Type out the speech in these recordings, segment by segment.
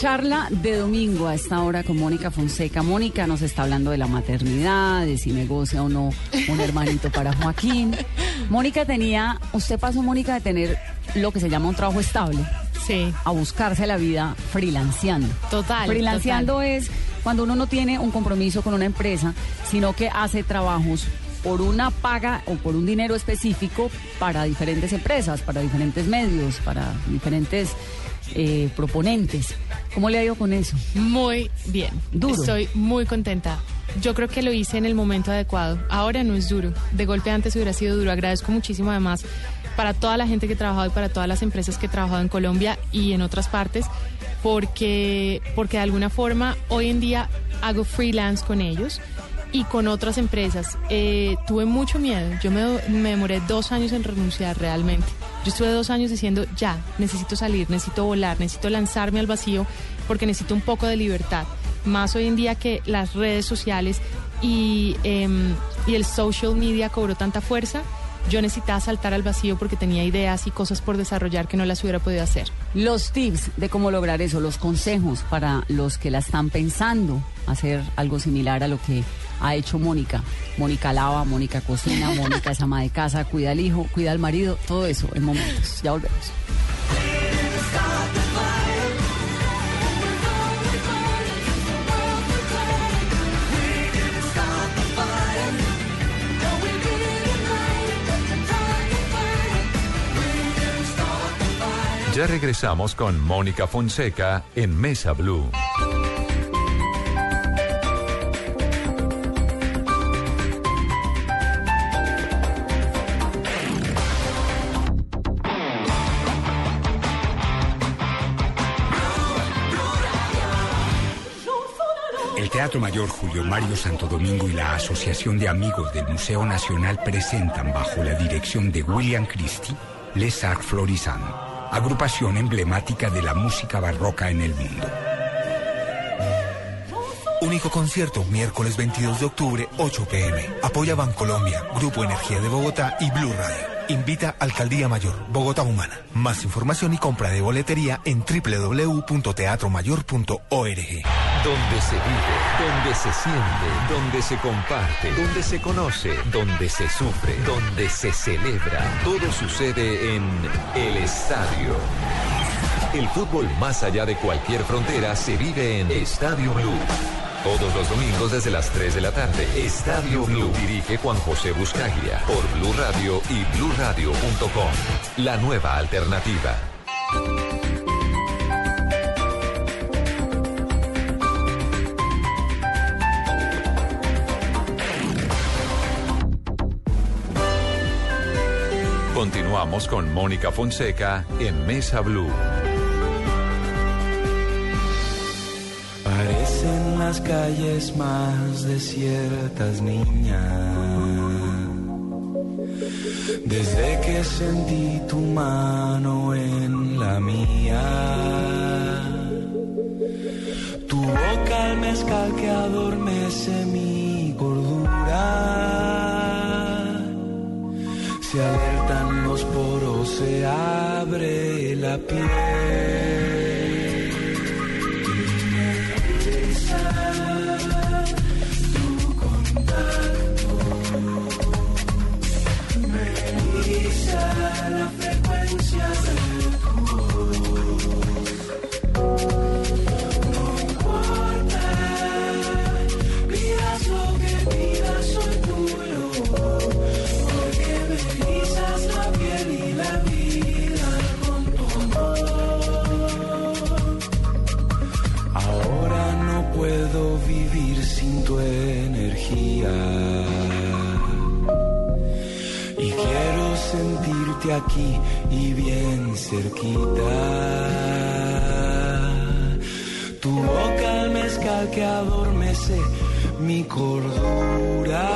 charla de domingo a esta hora con Mónica Fonseca. Mónica nos está hablando de la maternidad, de si negocia o no un hermanito para Joaquín. Mónica tenía, usted pasó, Mónica, de tener lo que se llama un trabajo estable. Sí. A buscarse la vida freelanceando. Total. Freelanceando es cuando uno no tiene un compromiso con una empresa, sino que hace trabajos por una paga o por un dinero específico para diferentes empresas, para diferentes medios, para diferentes eh, proponentes. ¿Cómo le ha ido con eso? Muy bien. Duro. Estoy muy contenta. Yo creo que lo hice en el momento adecuado. Ahora no es duro. De golpe antes hubiera sido duro. Agradezco muchísimo además para toda la gente que he trabajado y para todas las empresas que he trabajado en Colombia y en otras partes, porque, porque de alguna forma hoy en día hago freelance con ellos y con otras empresas. Eh, tuve mucho miedo. Yo me, me demoré dos años en renunciar realmente. Yo estuve dos años diciendo, ya, necesito salir, necesito volar, necesito lanzarme al vacío porque necesito un poco de libertad. Más hoy en día que las redes sociales y, y el social media cobró tanta fuerza, yo necesitaba saltar al vacío porque tenía ideas y cosas por desarrollar que no las hubiera podido hacer. Los tips de cómo lograr eso, los consejos para los que la están pensando hacer algo similar a lo que ha hecho Mónica. Mónica lava, Mónica cocina, Mónica es ama de casa, cuida al hijo, cuida al marido, todo eso en momentos. Ya volvemos. Ya regresamos con Mónica Fonseca en Mesa Blue. Teatro Mayor Julio Mario Santo Domingo y la Asociación de Amigos del Museo Nacional presentan bajo la dirección de William Christie Les Arts Florissant, agrupación emblemática de la música barroca en el mundo. Único concierto miércoles 22 de octubre, 8 pm. Apoya Bancolombia, Grupo Energía de Bogotá y Blue Radio. Invita Alcaldía Mayor, Bogotá Humana. Más información y compra de boletería en www.teatromayor.org. Donde se vive, donde se siente, donde se comparte, donde se conoce, donde se sufre, donde se celebra. Todo sucede en el estadio. El fútbol más allá de cualquier frontera se vive en Estadio Blue. Todos los domingos desde las 3 de la tarde. Estadio Blue. Dirige Juan José Buscaglia por Blue Radio y bluradio.com. La nueva alternativa. Continuamos con Mónica Fonseca en Mesa Blue. Parecen las calles más desiertas, niña. Desde que sentí tu mano en la mía. Tu boca al mezcal que adormece mi cordura. Se los poros, se abre la piel. Tu contacto me la frecuencia de aquí y bien cerquita. Tu boca al mezcal que adormece mi cordura.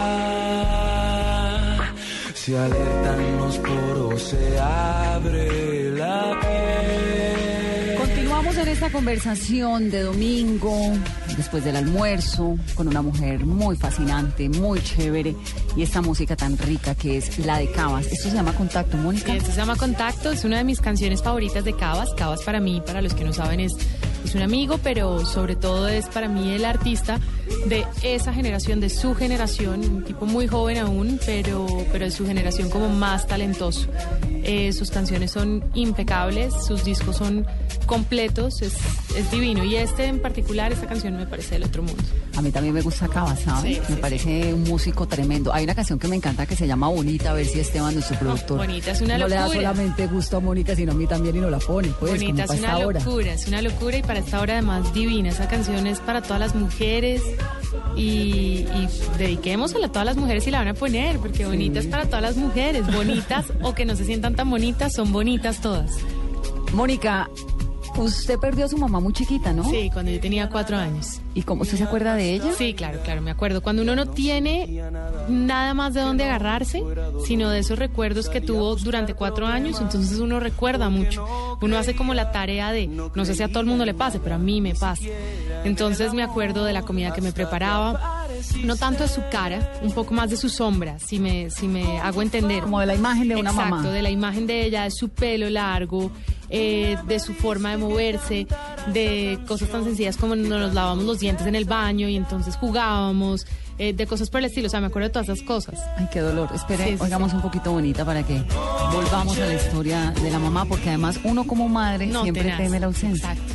Se alertan los poros, se abre esta conversación de domingo, después del almuerzo, con una mujer muy fascinante, muy chévere, y esta música tan rica que es la de Cabas. Esto se llama Contacto, Mónica. Esto se llama Contacto, es una de mis canciones favoritas de Cabas. Cabas para mí, para los que no saben, es es un amigo, pero sobre todo es para mí el artista de esa generación, de su generación, un tipo muy joven aún, pero, pero de su generación como más talentoso. Eh, sus canciones son impecables, sus discos son completos, es, es divino. Y este en particular, esta canción me parece del otro mundo. A mí también me gusta Cava, ¿sabes? Sí, me sí, parece un músico tremendo. Hay una canción que me encanta que se llama Bonita, a ver si Esteban, nuestro productor. Bonita es una no le da locura. solamente gusto a Mónica, sino a mí también y no la pone, pues, Bonita, como es una esta hora. locura, es una locura y para esta hora además divina. Esa canción es para todas las mujeres y, y dediquémosela a todas las mujeres y la van a poner, porque bonita es para todas las mujeres, bonitas o que no se sientan tan bonitas, son bonitas todas. Mónica, usted perdió a su mamá muy chiquita, ¿no? Sí, cuando yo tenía cuatro años. ¿Y cómo usted se acuerda de ella? Sí, claro, claro, me acuerdo. Cuando uno no tiene nada más de dónde agarrarse, sino de esos recuerdos que tuvo durante cuatro años, entonces uno recuerda mucho. Uno hace como la tarea de, no sé si a todo el mundo le pase, pero a mí me pasa. Entonces me acuerdo de la comida que me preparaba, no tanto de su cara, un poco más de su sombra, si me, si me hago entender. Como de la imagen de una Exacto, mamá. de la imagen de ella, de su pelo largo, eh, de su forma de moverse, de cosas tan sencillas como no nos lavamos los dientes en el baño y entonces jugábamos, eh, de cosas por el estilo. O sea, me acuerdo de todas esas cosas. Ay, qué dolor. Espere, Sí, sí, oigamos sí. un poquito bonita para que volvamos a la historia de la mamá, porque además uno como madre No, siempre tenaz. teme la ausencia. Exacto.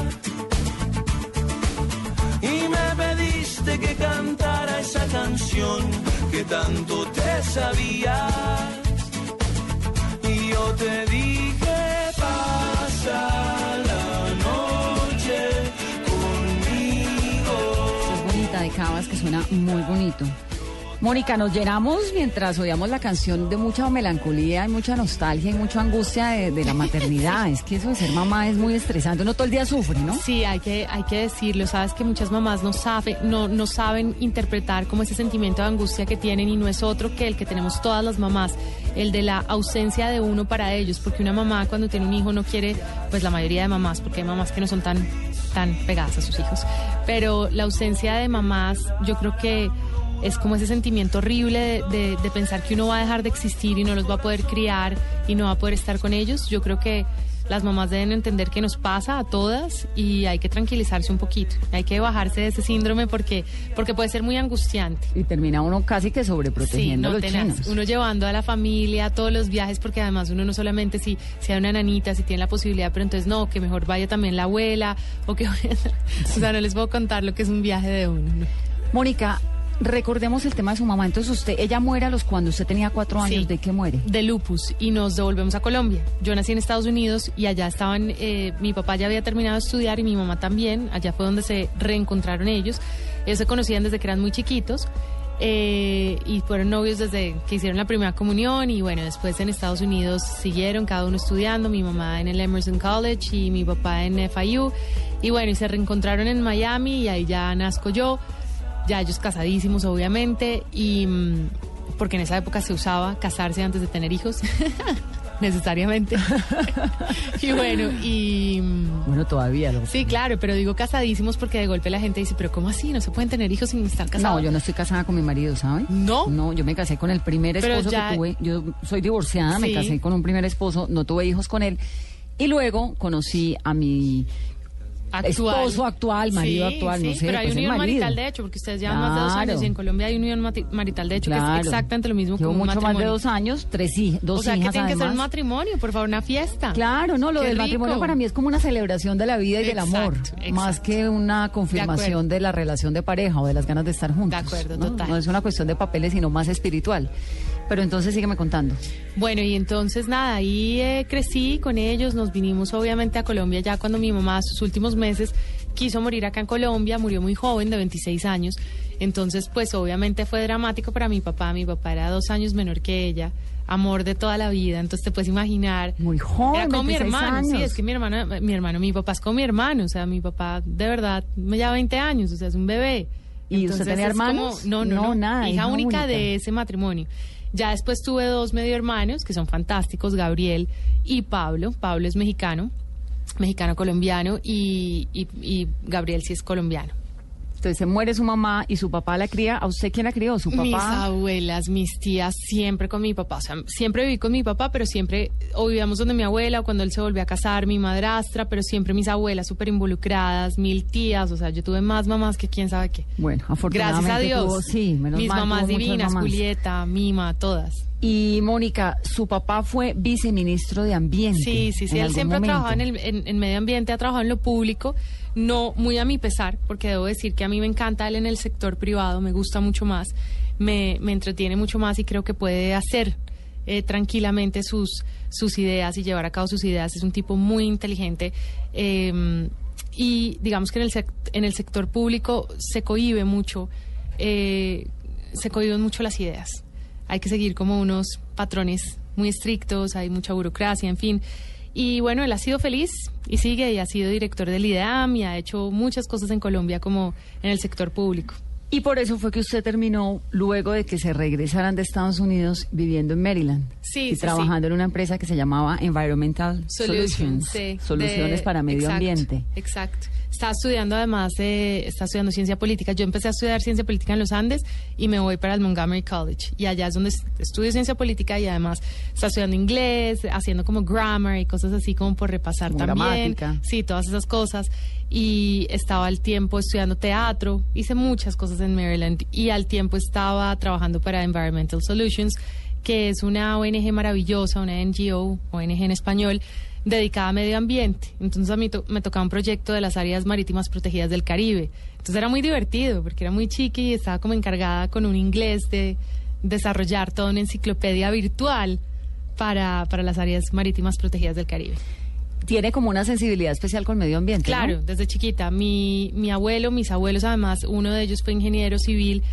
y me pediste que cantara esa canción que tanto te sabías. Y yo te dije, pasa la noche conmigo. Es bonita de Cabas que suena muy bonito. Mónica, nos llenamos mientras oíamos la canción de mucha melancolía y mucha nostalgia y mucha angustia de, de la maternidad. es que eso de ser mamá es muy estresante. Uno todo el día sufre, ¿no? Sí, hay que, hay que decirlo. Sabes que muchas mamás no, sabe, no, no saben interpretar como ese sentimiento de angustia que tienen y no es otro que el que tenemos todas las mamás, el de la ausencia de uno para ellos, porque una mamá cuando tiene un hijo no quiere, pues la mayoría de mamás, porque hay mamás que no son tan, tan pegadas a sus hijos, pero la ausencia de mamás yo creo que es como ese sentimiento horrible de, de- de pensar que uno va a dejar de existir y no los va a poder criar y no va a poder estar con ellos. Yo creo que las mamás deben entender que nos pasa a todas y hay que tranquilizarse un poquito. Hay que bajarse de ese síndrome porque, porque puede ser muy angustiante. Y termina uno casi que Sí, sobreprotegiendo no a los tenaz. chinos. Uno llevando a la familia a todos los viajes, porque además uno no solamente si, si hay una nanita, si tiene la posibilidad, pero entonces no, que mejor vaya también la abuela, o que o sea, no les puedo contar lo que es un viaje de uno. ¿no? Mónica, recordemos el tema de su mamá. Entonces usted, ella muere a los cuando usted tenía cuatro años. Sí. ¿De qué muere? de lupus y nos devolvemos a Colombia. Yo nací en Estados Unidos y allá estaban, eh, mi papá ya había terminado de estudiar y mi mamá también, allá fue donde se reencontraron ellos. Ellos se conocían desde que eran muy chiquitos eh, y fueron novios desde que hicieron la primera comunión y bueno, después en Estados Unidos siguieron cada uno estudiando, mi mamá en el Emerson College y mi papá en FIU y bueno, y se reencontraron en Miami y ahí ya nazco yo ya ellos casadísimos obviamente y mm, porque en esa época se usaba casarse antes de tener hijos necesariamente y bueno y mm, Bueno, todavía lo. sí claro pero digo casadísimos porque de golpe la gente dice pero cómo así no se pueden tener hijos sin estar casados No, yo no estoy casada con mi marido, ¿sabe? ¿No? No, yo me casé con el primer esposo ya- que tuve. Yo soy divorciada, me casé con un primer esposo, no tuve hijos con él. Y luego conocí a mi Actual. esposo actual, marido Sí, actual, no sí, sé. pero hay pues unión marital de hecho, porque ustedes llevan más de dos Claro. años y en Colombia hay unión marital de hecho, que Claro. es exactamente lo mismo que un mucho más de matrimonio. dos años, tres hij- dos o sea, que hijas tiene que ser un matrimonio, por favor, una fiesta. Claro, no, lo Qué del matrimonio rico. para mí es como una celebración de la vida y del Exacto, amor, exacto. más que una confirmación acuerdo. de, la relación de pareja o de las ganas de estar juntos. De acuerdo, ¿no? total. No es una cuestión de papeles, sino más espiritual. Pero entonces sígueme contando. Bueno, y entonces nada, ahí eh, crecí con ellos, nos vinimos obviamente a Colombia ya cuando mi mamá sus últimos meses quiso morir acá en Colombia, murió muy joven, de 26 años, entonces pues obviamente fue dramático para mi papá, mi papá era dos años menor que ella, amor de toda la vida, entonces te puedes imaginar. Muy joven, Era como mi 26 hermano, sí, es que mi hermano, mi hermano, mi papá es como mi hermano, o sea, mi papá de verdad me lleva 20 años, o sea, es un bebé. ¿Y usted tenía es como- hermanos? no, no, No, no, nada, hija hija única única. de ese matrimonio. Ya después tuve dos medio hermanos que son fantásticos, Gabriel y Pablo. Pablo es mexicano, mexicano colombiano y, y- y Gabriel sí es colombiano. Entonces se muere su mamá y su papá la cría. ¿A usted quién la crió? ¿Su Mis papá? abuelas, mis tías, siempre con mi papá. O sea, siempre viví con mi papá, pero siempre o vivíamos donde mi abuela o cuando él se volvió a casar, mi madrastra, pero siempre mis abuelas súper involucradas, mil tías. O sea, yo tuve más mamás que quién sabe qué. Bueno, afortunadamente Gracias a Dios. tuvo- sí, menos Mis mal, mamás divinas, mamás. Julieta, Mima, todas. Y Mónica, su papá fue viceministro de Ambiente. Sí, sí, sí. Él siempre momento. ha trabajado en, el, en, en medio ambiente, ha trabajado en lo público, no muy a mi pesar, porque debo decir que a mí me encanta él en el sector privado, me gusta mucho más, me, me entretiene mucho más y creo que puede hacer eh, tranquilamente sus, sus ideas y llevar a cabo sus ideas. Es un tipo muy inteligente. eh, y digamos que en el, en el sector público se cohíbe mucho, eh, se cohiben mucho las ideas. Hay que seguir como unos patrones muy estrictos, hay mucha burocracia, en fin. Y bueno, él ha sido feliz y sigue y ha sido director del IDEAM y ha hecho muchas cosas en Colombia como en el sector público. Y por eso fue que usted terminó, luego de que se regresaran de Estados Unidos, viviendo en Maryland. Sí, Y sí, trabajando en una empresa que se llamaba Environmental Solutions. sí, soluciones de- para medio exacto, ambiente. Exacto. Estaba estudiando además, eh, estaba estudiando ciencia política. Yo empecé a estudiar ciencia política en los Andes y me voy para el Montgomery College. Y allá es donde est- estudio ciencia política y además estaba estudiando inglés, haciendo como grammar y cosas así como por repasar Como también. gramática. Sí, todas esas cosas. Y estaba al tiempo estudiando teatro, hice muchas cosas en Maryland y al tiempo estaba trabajando para Environmental Solutions, que es una ONG maravillosa, una NGO, ONG en español, dedicada a medio ambiente. Entonces a mí to- me tocaba un proyecto de las áreas marítimas protegidas del Caribe. Entonces era muy divertido porque era muy chiqui y estaba como encargada con un inglés de desarrollar toda una enciclopedia virtual para, para las áreas marítimas protegidas del Caribe. Tiene como una sensibilidad especial con medio ambiente. ¿no? Claro, desde chiquita. Mi, mi abuelo, mis abuelos además, uno de ellos fue ingeniero civil,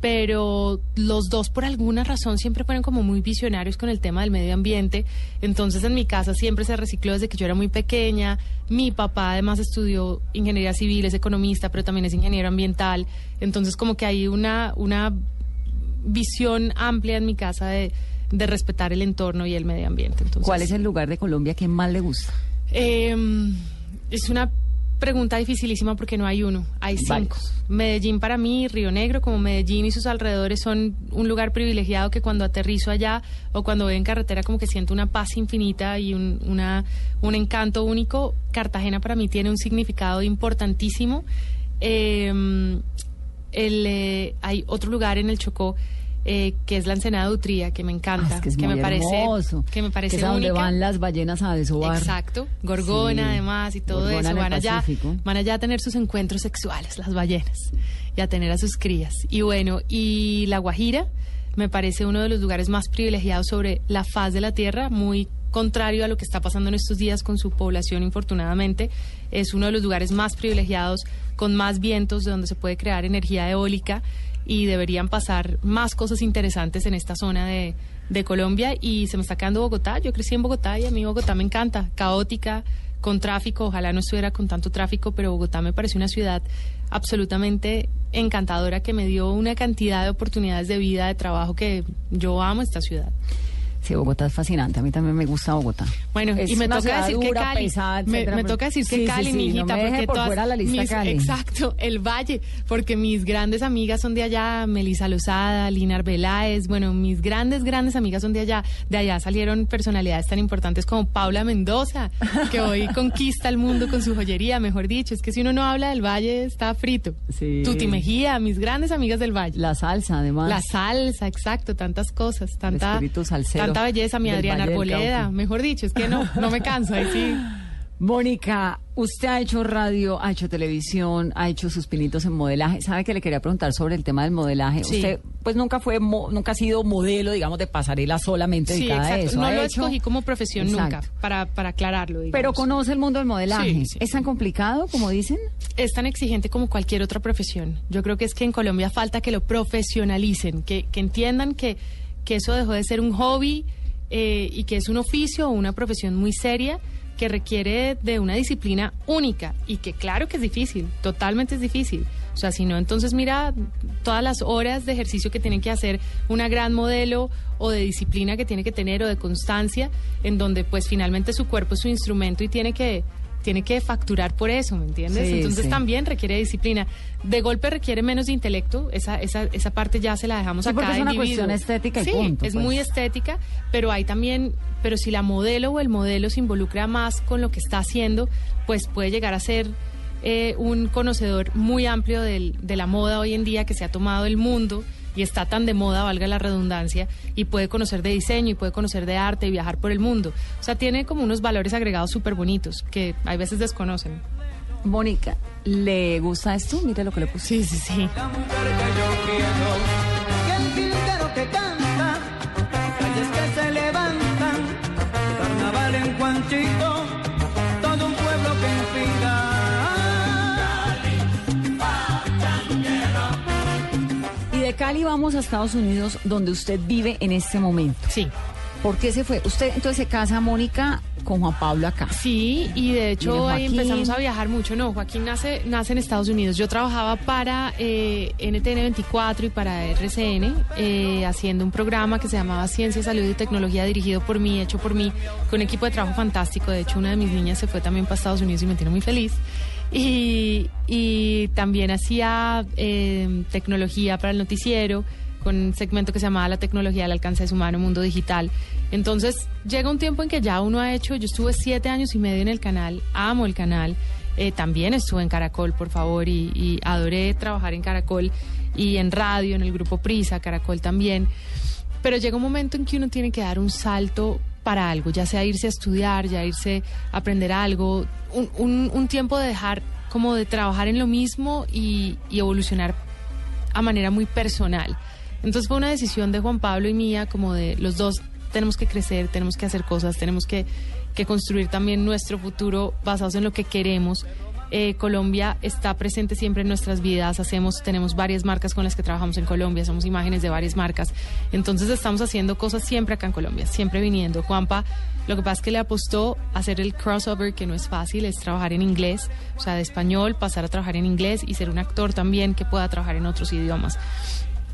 pero los dos por alguna razón siempre fueron como muy visionarios con el tema del medio ambiente. Entonces en mi casa siempre se recicló desde que yo era muy pequeña. Mi papá además estudió ingeniería civil, es economista, pero también es ingeniero ambiental. Entonces como que hay una, una visión amplia en mi casa de, de respetar el entorno y el medio ambiente. Entonces, ¿Cuál es el lugar de Colombia que más le gusta? Eh, es una pregunta dificilísima porque no hay uno, hay cinco. Varios. Medellín para mí, Río Negro, como Medellín y sus alrededores son un lugar privilegiado que cuando aterrizo allá o cuando voy en carretera como que siento una paz infinita y un, una, un encanto único. Cartagena para mí tiene un significado importantísimo. Eh, el, eh, hay otro lugar en el Chocó eh, que es la Ensenada de Utría, que me encanta, Ah, es que es me parece, hermoso. que me parece que donde van las ballenas a desovar. Exacto, Gorgona Sí, además y todo Gorgona eso. Van allá, van allá a tener sus encuentros sexuales, las ballenas, y a tener a sus crías. Y bueno, y La Guajira me parece uno de los lugares más privilegiados sobre la faz de la tierra, muy contrario a lo que está pasando en estos días con su población, infortunadamente. Es uno de los lugares más privilegiados, con más vientos, de donde se puede crear energía eólica y deberían pasar más cosas interesantes en esta zona de, de Colombia y se me está quedando Bogotá. Yo crecí en Bogotá y a mí Bogotá me encanta, caótica, con tráfico, ojalá no estuviera con tanto tráfico, pero Bogotá me parece una ciudad absolutamente encantadora que me dio una cantidad de oportunidades de vida, de trabajo que yo amo esta ciudad. Sí, Bogotá es fascinante. A mí también me gusta Bogotá. Bueno, Es y me toca decir que Cali. pesada, me, me toca decir que sí, Cali, sí, mi no hijita, me deje porque por todas fuera la lista mis- Cali. exacto, el Valle, porque mis grandes amigas son de allá, Melisa Lozada, Lina Arbeláez, bueno, mis grandes, grandes amigas son de allá. De allá salieron personalidades tan importantes como Paula Mendoza, que hoy conquista el mundo con su joyería, mejor dicho. Es que si uno no habla del Valle, está frito. Tuti Mejía, mis grandes amigas del Valle. La salsa, además. La salsa, exacto, tantas cosas, tanta, espíritu salsero tanta belleza, mi Adriana Arboleda, mejor dicho, es que no, no me canso, ahí sí. Mónica, usted ha hecho radio, ha hecho televisión, ha hecho sus pinitos en modelaje. ¿Sabe que le quería preguntar sobre el tema del modelaje? Sí. Usted, pues nunca fue, mo- nunca ha sido modelo, digamos, de pasarela solamente Sí, dedicada a exacto. eso. No lo hecho- escogí como profesión Exacto. nunca, para, para aclararlo. digamos. Pero conoce el mundo del modelaje. Sí. ¿Es tan complicado como dicen? es tan exigente como cualquier otra profesión. Yo creo que es que en Colombia falta que lo profesionalicen, que, que entiendan que, que eso dejó de ser un hobby eh, y que es un oficio o una profesión muy seria que requiere de una disciplina única y que claro que es difícil, totalmente es difícil. O sea, si no, entonces mira todas las horas de ejercicio que tiene que hacer una gran modelo o de disciplina que tiene que tener o de constancia, en donde pues finalmente su cuerpo es su instrumento y tiene que tiene que facturar por eso, ¿me entiendes? Sí, Entonces sí. también requiere disciplina. De golpe requiere menos de intelecto, esa, esa, esa parte ya se la dejamos Sí, a porque cada es una individuo. cuestión estética y sí, punto, es pues. muy estética, pero hay también, pero si la modelo o el modelo se involucra más con lo que está haciendo, pues puede llegar a ser eh, un conocedor muy amplio del- de la moda hoy en día que se ha tomado el mundo y está tan de moda, valga la redundancia, y puede conocer de diseño y puede conocer de arte y viajar por el mundo. O sea, tiene como unos valores agregados súper bonitos que hay veces desconocen. Mónica, ¿le gusta esto? Mire lo que le puse. Sí, sí, sí. La mujer que yo quiero, Cali vamos a Estados Unidos, donde usted vive en este momento. Sí. ¿Por qué se fue? Usted entonces se casa, Mónica, con Juan Pablo acá. Sí, y de hecho ahí empezamos a viajar mucho. No, Joaquín nace, nace en Estados Unidos. Yo trabajaba para eh, NTN 24 y para RCN, eh, haciendo un programa que se llamaba Ciencia, Salud y Tecnología, dirigido por mí, hecho por mí, con un equipo de trabajo fantástico. De hecho, una de mis niñas se fue también para Estados Unidos y me tiene muy feliz. Y, y también hacía eh, tecnología para el noticiero con un segmento que se llamaba La tecnología al alcance de su mano, mundo digital. Entonces llega un tiempo en que ya uno ha hecho, yo estuve siete años y medio en el canal, amo el canal, eh, también estuve en Caracol, por favor, y, y adoré trabajar en Caracol y en radio, en el grupo Prisa, Caracol también. Pero llega un momento en que uno tiene que dar un salto para algo, ya sea irse a estudiar, ya irse a aprender algo, un, un- un tiempo de dejar como de trabajar en lo mismo y, y evolucionar a manera muy personal. Entonces fue una decisión de Juan Pablo y mía, como de los dos tenemos que crecer, tenemos que hacer cosas, tenemos que, que construir también nuestro futuro basados en lo que queremos. Eh, Colombia está presente siempre en nuestras vidas, hacemos, tenemos varias marcas con las que trabajamos en Colombia, somos imágenes de varias marcas, entonces estamos haciendo cosas siempre acá en Colombia, siempre viniendo. Juanpa, lo que pasa es que le apostó a hacer el crossover, que no es fácil, es trabajar en inglés, o sea, de español, pasar a trabajar en inglés y ser un actor también que pueda trabajar en otros idiomas.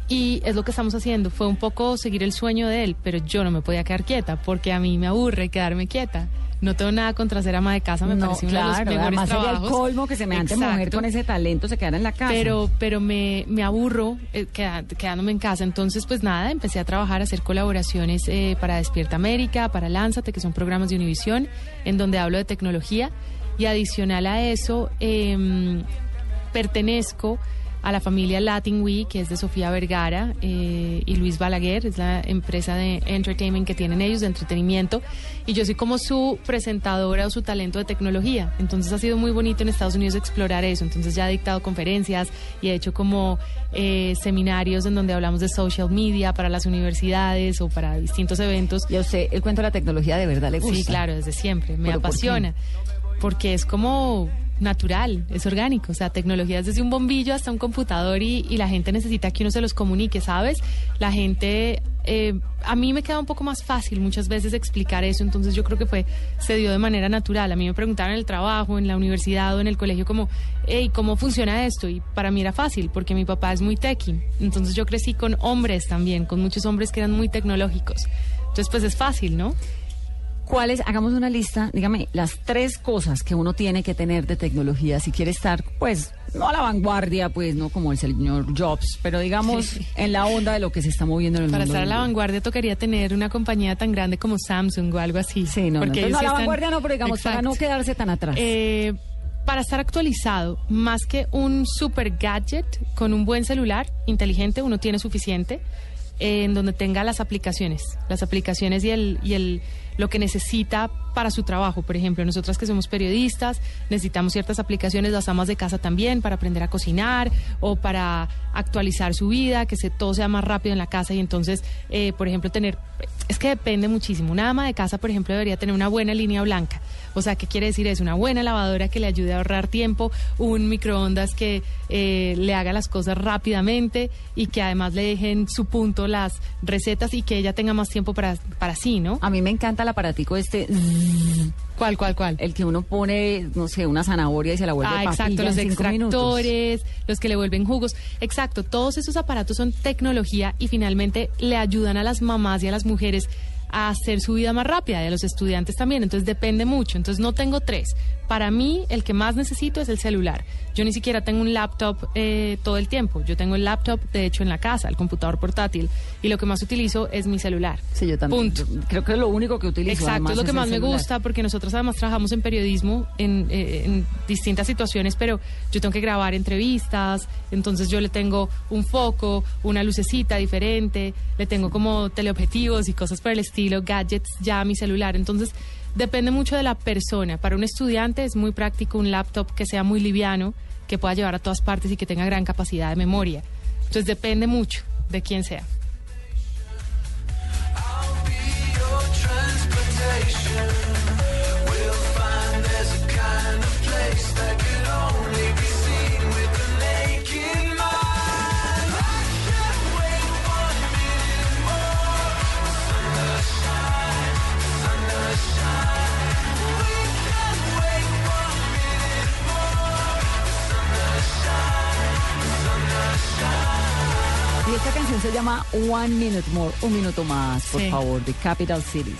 Y es lo que estamos haciendo. Fue un poco seguir el sueño de él, pero yo no me podía quedar quieta porque a mí me aburre quedarme quieta. No tengo nada contra ser ama de casa, me no, parece uno de los claro, mejores además sería el colmo que semejante mujer Exacto. con ese talento se quedara en la casa. Pero, pero me, me aburro eh, quedándome en casa. Entonces, pues nada, empecé a trabajar, a hacer colaboraciones eh, para Despierta América, para Lánzate, que son programas de Univisión, en donde hablo de tecnología. Y adicional a eso, em, pertenezco a la familia Latin Week, que es de Sofía Vergara eh, y Luis Balaguer, es la empresa de entertainment que tienen ellos, de entretenimiento, y yo soy como su presentadora o su talento de tecnología. Entonces ha sido muy bonito en Estados Unidos explorar eso. Entonces ya he dictado conferencias y he hecho como eh, seminarios en donde hablamos de social media para las universidades o para distintos eventos. Y a usted el cuento de la tecnología de verdad le gusta. Sí, claro, desde siempre. Me apasiona. Porque es como natural, es orgánico. O sea, tecnología es desde un bombillo hasta un computador y, y la gente necesita que uno se los comunique, ¿sabes? La gente, eh, a mí me queda un poco más fácil muchas veces explicar eso, entonces yo creo que fue, se dio de manera natural. A mí me preguntaron en el trabajo, en la universidad o en el colegio como, hey, ¿cómo funciona esto? Y para mí era fácil, porque mi papá es muy techie. Entonces yo crecí con hombres también, con muchos hombres que eran muy tecnológicos. Entonces, pues es fácil, ¿no? ¿Cuáles? Hagamos una lista, dígame, las tres cosas que uno tiene que tener de tecnología si quiere estar, pues, no a la vanguardia, pues, no como el señor Jobs, pero digamos Sí. en la onda de lo que se está moviendo en el Para mundo. estar a la vanguardia tocaría tener una compañía tan grande como Samsung o algo así. Sí, no, no, Porque no a la están- vanguardia no, pero digamos para no quedarse tan atrás. Eh, para estar actualizado, más que un super gadget, con un buen celular inteligente, uno tiene suficiente, eh, en donde tenga las aplicaciones, las aplicaciones y el, y el lo que necesita para su trabajo. Por ejemplo, nosotras que somos periodistas, necesitamos ciertas aplicaciones, las amas de casa también, para aprender a cocinar o para actualizar su vida, que se, todo sea más rápido en la casa y entonces, eh, por ejemplo, tener, es que depende muchísimo. Una ama de casa, por ejemplo, debería tener una buena línea blanca. O sea, ¿qué quiere decir eso? Una buena lavadora que le ayude a ahorrar tiempo, un microondas que eh, le haga las cosas rápidamente y que además le dejen su punto las recetas y que ella tenga más tiempo para, para sí, ¿no? a mí me encanta el aparatico este, ¿Cuál, cuál, cuál? el que uno pone, no sé, una zanahoria y se la vuelve Ah, exacto, los minutos. extractores, los que le vuelven jugos. Exacto, todos esos aparatos son tecnología y finalmente le ayudan a las mamás y a las mujeres a hacer su vida más rápida y a los estudiantes también. Entonces depende mucho. Entonces no tengo tres. Para mí el que más necesito es el celular. Yo ni siquiera tengo un laptop eh, todo el tiempo. Yo tengo el laptop, de hecho, en la casa, el computador portátil. Y lo que más utilizo es mi celular. Sí, yo también. Punto. Yo Creo que es lo único que utilizo. Exacto, es lo que más me celular. gusta porque nosotros además trabajamos en periodismo en, eh, en distintas situaciones, pero yo tengo que grabar entrevistas, entonces yo le tengo un foco, una lucecita diferente, le tengo como teleobjetivos y cosas por el estilo, gadgets ya a mi celular, entonces depende mucho de la persona. Para un estudiante es muy práctico un laptop que sea muy liviano, que pueda llevar a todas partes y que tenga gran capacidad de memoria. Entonces depende mucho de quién sea. Llama One Minute More, un minuto más, por Sí. favor, de Capital Cities,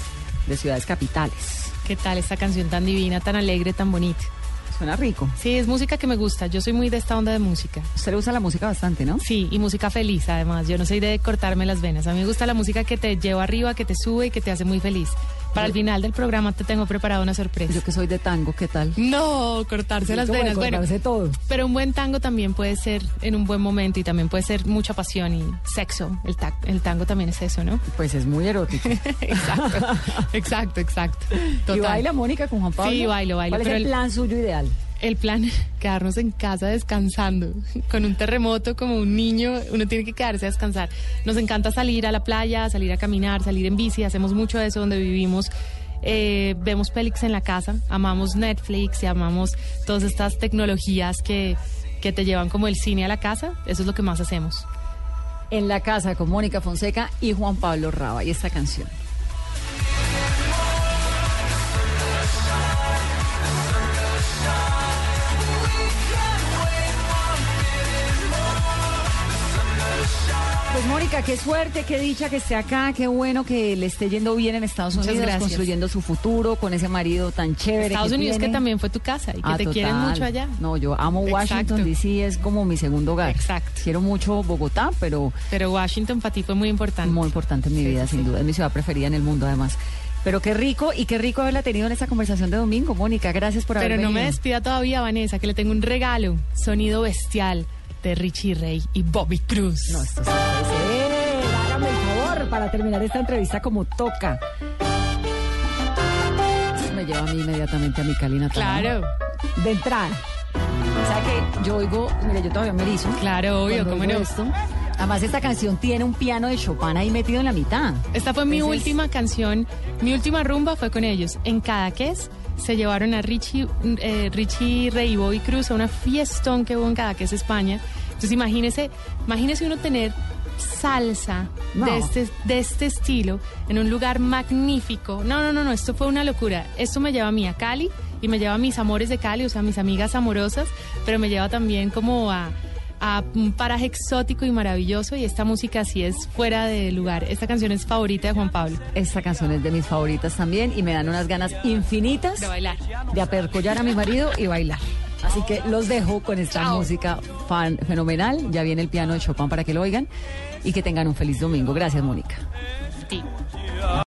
de ciudades capitales. ¿Qué tal esta canción tan divina, tan alegre, tan bonita? Suena rico. Sí, es música que me gusta. Yo soy muy de esta onda de música. Usted le gusta la música bastante, ¿no? Sí, y música feliz además. Yo no soy de cortarme las venas. A mí me gusta la música que te lleva arriba, que te sube y que te hace muy feliz. Para el final del programa te tengo preparado una sorpresa. Yo que soy de tango, ¿qué tal? No, cortarse las venas. Bueno, cortarse todo. pero un buen tango también puede ser en un buen momento y también puede ser mucha pasión y sexo. El, ta- el tango también es eso, ¿no? Pues es muy erótico. exacto, exacto, exacto. ¿Y Total. baila Mónica con Juan Pablo? Sí, bailo, bailo, ¿Cuál es el- plan suyo ideal? El plan, quedarnos en casa descansando. Con un terremoto como un niño, uno tiene que quedarse a descansar. Nos encanta salir a la playa, salir a caminar, salir en bici, hacemos mucho de eso donde vivimos. Eh, vemos Pelix en la casa, amamos Netflix y amamos todas estas tecnologías que, que te llevan como el cine a la casa. Eso es lo que más hacemos. En la casa con Mónica Fonseca y Juan Pablo Raba. Y esta canción. Pues Mónica, qué suerte, qué dicha que esté acá, qué bueno que le esté yendo bien en Estados Muchas Unidos, gracias. construyendo su futuro con ese marido tan chévere. Estados que Unidos que también fue tu casa y que Ah, te quieren mucho allá. No, yo amo Washington. DC, es como mi segundo hogar. Exacto. Quiero mucho Bogotá, pero Pero Washington para ti fue muy importante. muy importante en mi Sí, vida, sí, sin duda. Es mi ciudad preferida en el mundo, además. Pero qué rico y qué rico haberla tenido en esta conversación de domingo, Mónica. Gracias por haber Pero no me despida todavía, Vanessa, que le tengo un regalo. Sonido bestial de Richie Ray y Bobby Cruz. No, esto sí puede ser. Hágame el favor para terminar esta entrevista como toca. Me lleva a mí inmediatamente a mi Cali natal. Claro, De entrada. ¿Sabe que yo oigo, mire, yo todavía me erizo. claro, obvio, cómo no. esto. Además, esta canción tiene un piano de Chopin ahí metido en la mitad. Esta fue mi última canción, mi última rumba fue con ellos. En Cadaqués se llevaron a Richie, eh, Richie Ray y Bobby Cruz a una fiestón que hubo en Cadaqués, España. Entonces imagínese, imagínese uno tener salsa No. de, este, de este estilo en un lugar magnífico. No, no, no, no, esto fue una locura. Esto me lleva a mí a Cali y me lleva a mis amores de Cali, o sea, a mis amigas amorosas, pero me lleva también como a, a un paraje exótico y maravilloso y esta música sí es fuera de lugar. Esta canción es favorita de Juan Pablo. Esta canción es de mis favoritas también y me dan unas ganas infinitas De bailar. de apercollar a mi marido y bailar. Así que los dejo con esta música fan- fenomenal. Ya viene el piano de Chopin para que lo oigan y que tengan un feliz domingo. Gracias, Mónica.